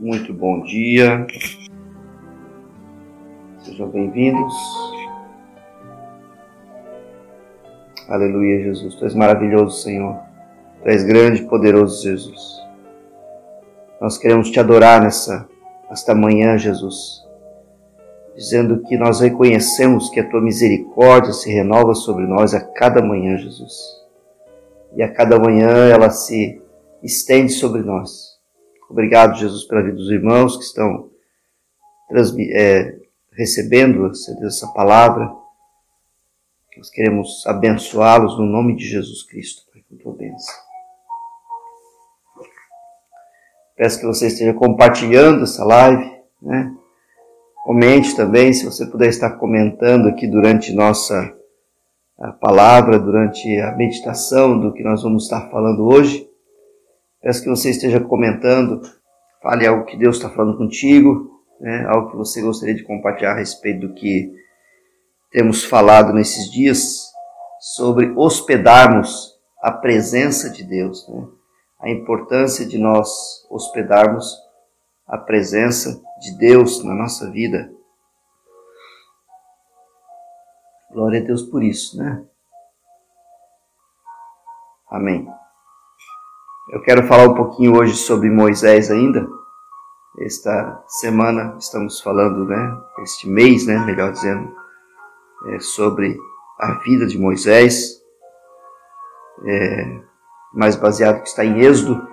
Muito bom dia. Sejam bem-vindos. Aleluia, Jesus. Tu és maravilhoso, Senhor. Tu és grande e poderoso, Jesus. Nós queremos te adorar nessa, nesta manhã, Jesus. Dizendo que nós reconhecemos que a tua misericórdia se renova sobre nós a cada manhã, Jesus. E a cada manhã ela se estende sobre nós. Obrigado, Jesus, pela vida dos irmãos que estão é, recebendo essa palavra. Nós queremos abençoá-los no nome de Jesus Cristo, Pai, com tua bênção. Peço que você esteja compartilhando essa live, né? Comente também, se você puder estar comentando aqui durante nossa palavra, durante a meditação do que nós vamos estar falando hoje. Peço que você esteja comentando, fale algo que Deus está falando contigo, né? algo que você gostaria de compartilhar a respeito do que temos falado nesses dias sobre hospedarmos a presença de Deus. Né? a importância de nós hospedarmos a presença de Deus na nossa vida. Glória a Deus por isso, né? Amém. Eu quero falar um pouquinho hoje sobre Moisés ainda. Esta semana estamos falando, né? Este mês, né? Melhor dizendo, é, sobre a vida de Moisés. É, mais baseado que está em Êxodo.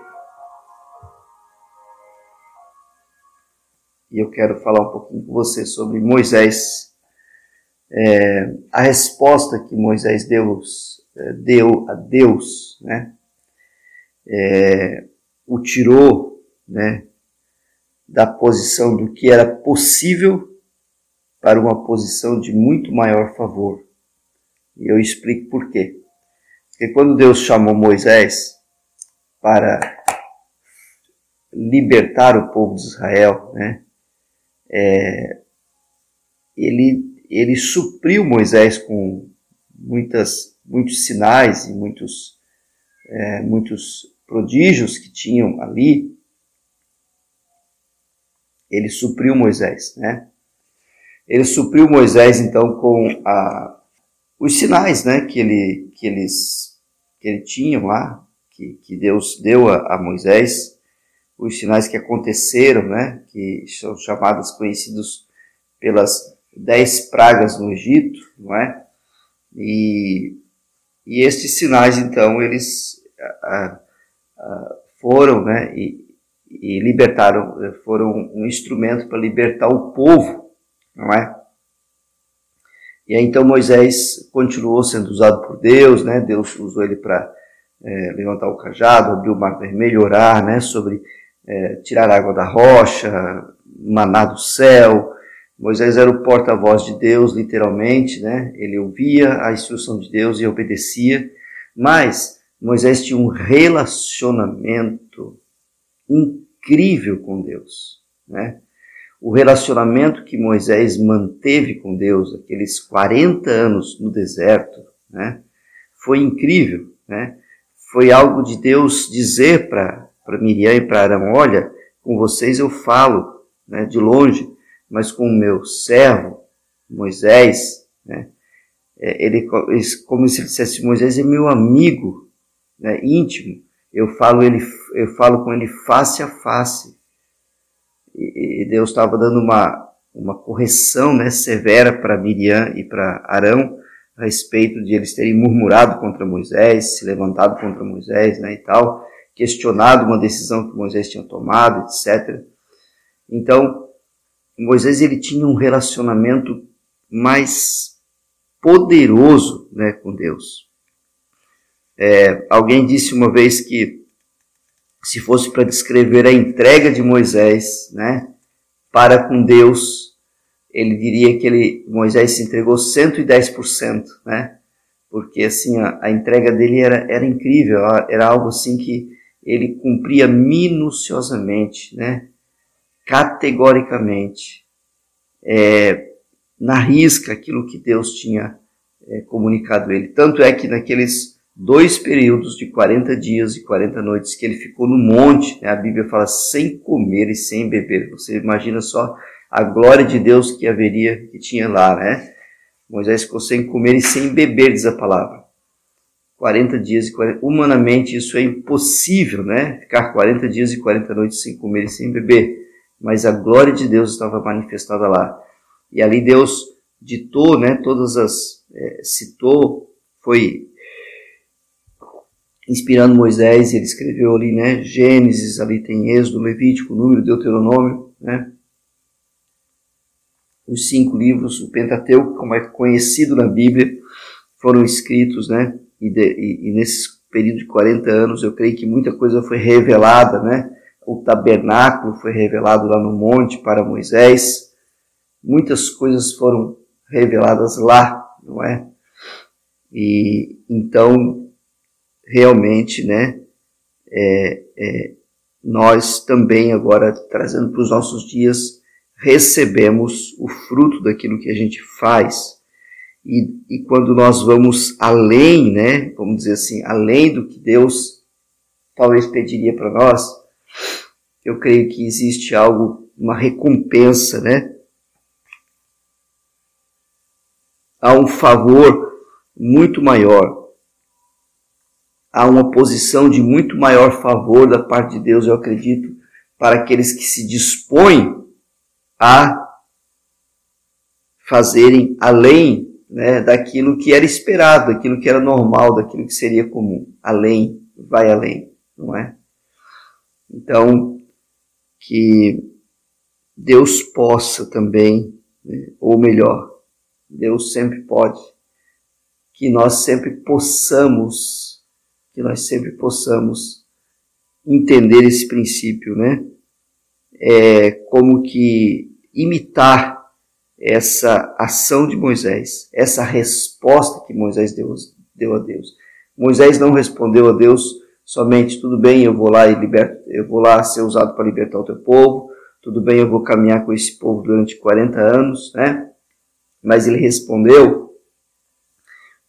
E eu quero falar um pouquinho com você sobre Moisés. É, a resposta que Moisés deu, deu a Deus, né? É, o tirou, né? Da posição do que era possível para uma posição de muito maior favor. E eu explico por quê. Porque quando Deus chamou Moisés para libertar o povo de Israel, né, é, ele, ele supriu Moisés com muitas, muitos sinais e muitos, é, muitos prodígios que tinham ali. Ele supriu Moisés, né? Ele supriu Moisés então com a, os sinais, né, que ele que eles que ele tinha lá, que, que Deus deu a, a, Moisés, os sinais que aconteceram, né, que são chamados, conhecidos pelas dez pragas no Egito, não é? E, e estes sinais, então, eles a, a, foram, né, e, e libertaram, foram um instrumento para libertar o povo, não é? E aí então Moisés continuou sendo usado por Deus, né? Deus usou ele para é, levantar o cajado, abrir o mar vermelho, orar, né? Sobre é, tirar água da rocha, maná do céu. Moisés era o porta-voz de Deus, literalmente, né? Ele ouvia a instrução de Deus e obedecia. Mas Moisés tinha um relacionamento incrível com Deus, né? o relacionamento que Moisés manteve com Deus, aqueles 40 anos no deserto, né, foi incrível. Né? Foi algo de Deus dizer para Miriam e para Arão: olha, com vocês eu falo né, de longe, mas com o meu servo, Moisés, né, é, ele, como se ele dissesse: Moisés é meu amigo né, íntimo, eu falo, ele, eu falo com ele face a face e Deus estava dando uma, uma correção né, severa para Miriam e para Arão a respeito de eles terem murmurado contra Moisés, se levantado contra Moisés né, e tal, questionado uma decisão que Moisés tinha tomado, etc. Então, Moisés ele tinha um relacionamento mais poderoso né, com Deus. É, alguém disse uma vez que se fosse para descrever a entrega de Moisés, né, para com Deus, ele diria que ele, Moisés se entregou 110%, né, porque assim a, a entrega dele era, era incrível, era algo assim que ele cumpria minuciosamente, né, categoricamente, é, na risca aquilo que Deus tinha é, comunicado a ele. Tanto é que naqueles dois períodos de 40 dias e 40 noites que ele ficou no monte, né? a Bíblia fala sem comer e sem beber. Você imagina só a glória de Deus que haveria, que tinha lá, né? Moisés ficou sem comer e sem beber, diz a palavra. 40 dias e 40. Humanamente isso é impossível, né? Ficar 40 dias e 40 noites sem comer e sem beber. Mas a glória de Deus estava manifestada lá. E ali Deus ditou, né? Todas as. É, citou, foi inspirando Moisés, ele escreveu ali, né? Gênesis, ali tem Êxodo, Levítico, Número, Deuteronômio, né? Os cinco livros, o Pentateuco, como é conhecido na Bíblia, foram escritos, né? e, de, e, e nesse período de 40 anos eu creio que muita coisa foi revelada, né? O tabernáculo foi revelado lá no monte para Moisés, muitas coisas foram reveladas lá, não é? E então realmente, né? É, é, nós também agora trazendo para os nossos dias recebemos o fruto daquilo que a gente faz e, e quando nós vamos além, né, vamos dizer assim, além do que Deus talvez pediria para nós, eu creio que existe algo, uma recompensa, né? Há um favor muito maior. Há uma posição de muito maior favor da parte de Deus, eu acredito, para aqueles que se dispõem a fazerem além né, daquilo que era esperado, daquilo que era normal, daquilo que seria comum. Além, vai além, não é? Então, que Deus possa também, né, ou melhor, Deus sempre pode, que nós sempre possamos, que nós sempre possamos entender esse princípio, né? É como que imitar essa ação de Moisés, essa resposta que Moisés deu, deu a Deus. Moisés não respondeu a Deus somente tudo bem, eu vou lá e liberto, eu vou lá ser usado para libertar o teu povo, tudo bem, eu vou caminhar com esse povo durante 40 anos, né? Mas ele respondeu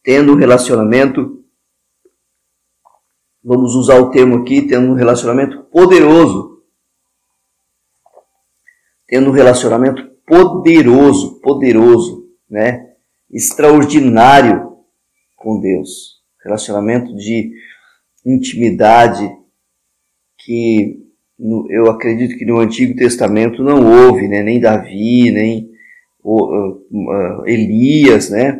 tendo um relacionamento vamos usar o termo aqui, tendo um relacionamento poderoso. Tendo um relacionamento poderoso, poderoso, né? Extraordinário com Deus. Relacionamento de intimidade que eu acredito que no Antigo Testamento não houve, né? Nem Davi, nem Elias, né?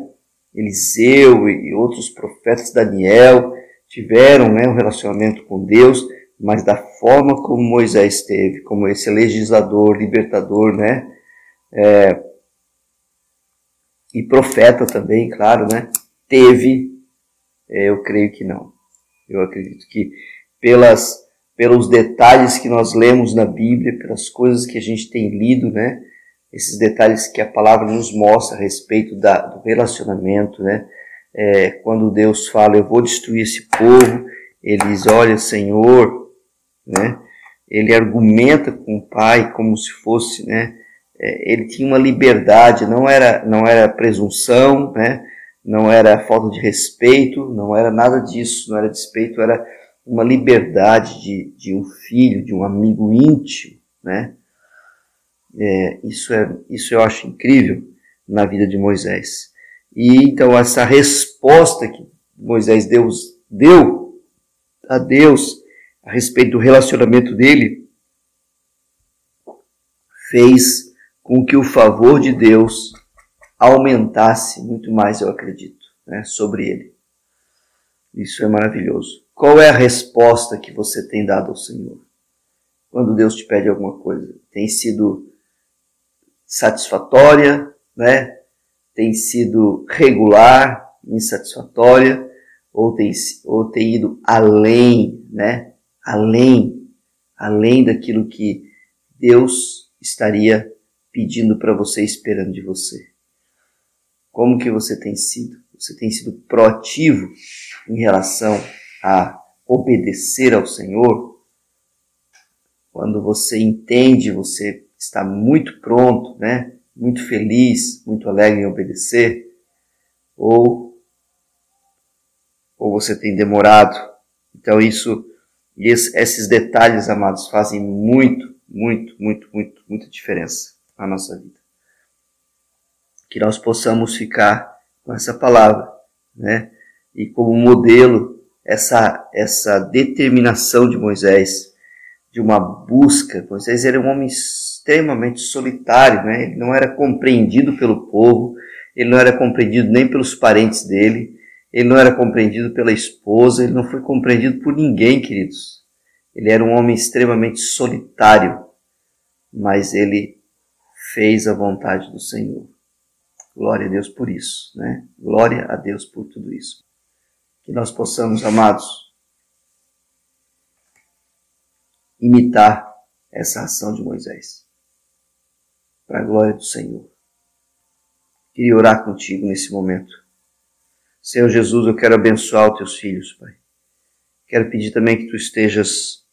Eliseu e outros profetas, Daniel, tiveram né, um relacionamento com Deus, mas da forma como Moisés teve, como esse legislador, libertador, né? é, e profeta também, claro, né? Teve, é, eu creio que não. Eu acredito que pelas, pelos detalhes que nós lemos na Bíblia, pelas coisas que a gente tem lido, né? Esses detalhes que a palavra nos mostra a respeito da, do relacionamento, né? É, quando Deus fala, eu vou destruir esse povo, ele diz, olha, Senhor, né? Ele argumenta com o Pai como se fosse, né? É, ele tinha uma liberdade, não era, não era presunção, né? Não era falta de respeito, não era nada disso, não era despeito, era uma liberdade de, de um filho, de um amigo íntimo, né? É, isso, é, isso eu acho incrível na vida de Moisés. E então essa resposta que Moisés Deus deu a Deus a respeito do relacionamento dele fez com que o favor de Deus aumentasse muito mais, eu acredito, né, sobre ele. Isso é maravilhoso. Qual é a resposta que você tem dado ao Senhor? Quando Deus te pede alguma coisa, tem sido satisfatória, né? Tem sido regular, insatisfatória, ou tem, ou tem ido além, né? Além, além daquilo que Deus estaria pedindo para você, esperando de você. Como que você tem sido? Você tem sido proativo em relação a obedecer ao Senhor? Quando você entende, você está muito pronto, né? Muito feliz, muito alegre em obedecer? Ou ou você tem demorado. Então isso, esses detalhes, amados, fazem muito, muito, muito, muito, muita diferença na nossa vida. Que nós possamos ficar com essa palavra, né? E como modelo essa essa determinação de Moisés de uma busca. Moisés era um homem extremamente solitário, né? Ele não era compreendido pelo povo, ele não era compreendido nem pelos parentes dele, ele não era compreendido pela esposa, ele não foi compreendido por ninguém, queridos. Ele era um homem extremamente solitário, mas ele fez a vontade do Senhor. Glória a Deus por isso, né? Glória a Deus por tudo isso. Que nós possamos, amados, imitar essa ação de Moisés. Para a glória do Senhor. Queria orar contigo nesse momento. Senhor Jesus, eu quero abençoar os teus filhos, Pai. Quero pedir também que tu estejas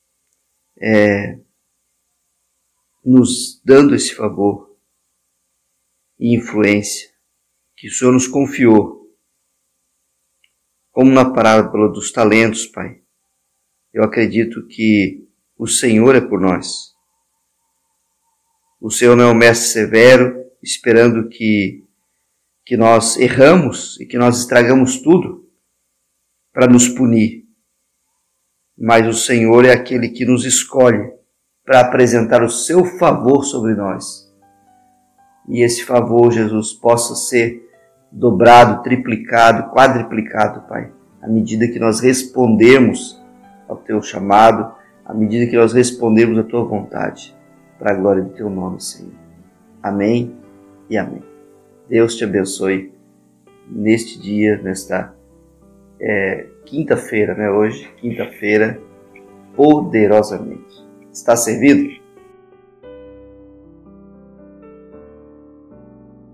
é, nos dando esse favor e influência que o Senhor nos confiou. Como na parábola dos talentos, Pai. Eu acredito que o Senhor é por nós. O Senhor não é um mestre severo, esperando que, que nós erramos e que nós estragamos tudo para nos punir. Mas o Senhor é aquele que nos escolhe para apresentar o seu favor sobre nós. E esse favor, Jesus, possa ser dobrado, triplicado, quadriplicado, Pai, à medida que nós respondemos ao teu chamado à medida que nós respondemos à tua vontade, para a glória do teu nome, Senhor. Amém e amém. Deus te abençoe neste dia, nesta é, quinta-feira, né? Hoje, quinta-feira, poderosamente. Está servido?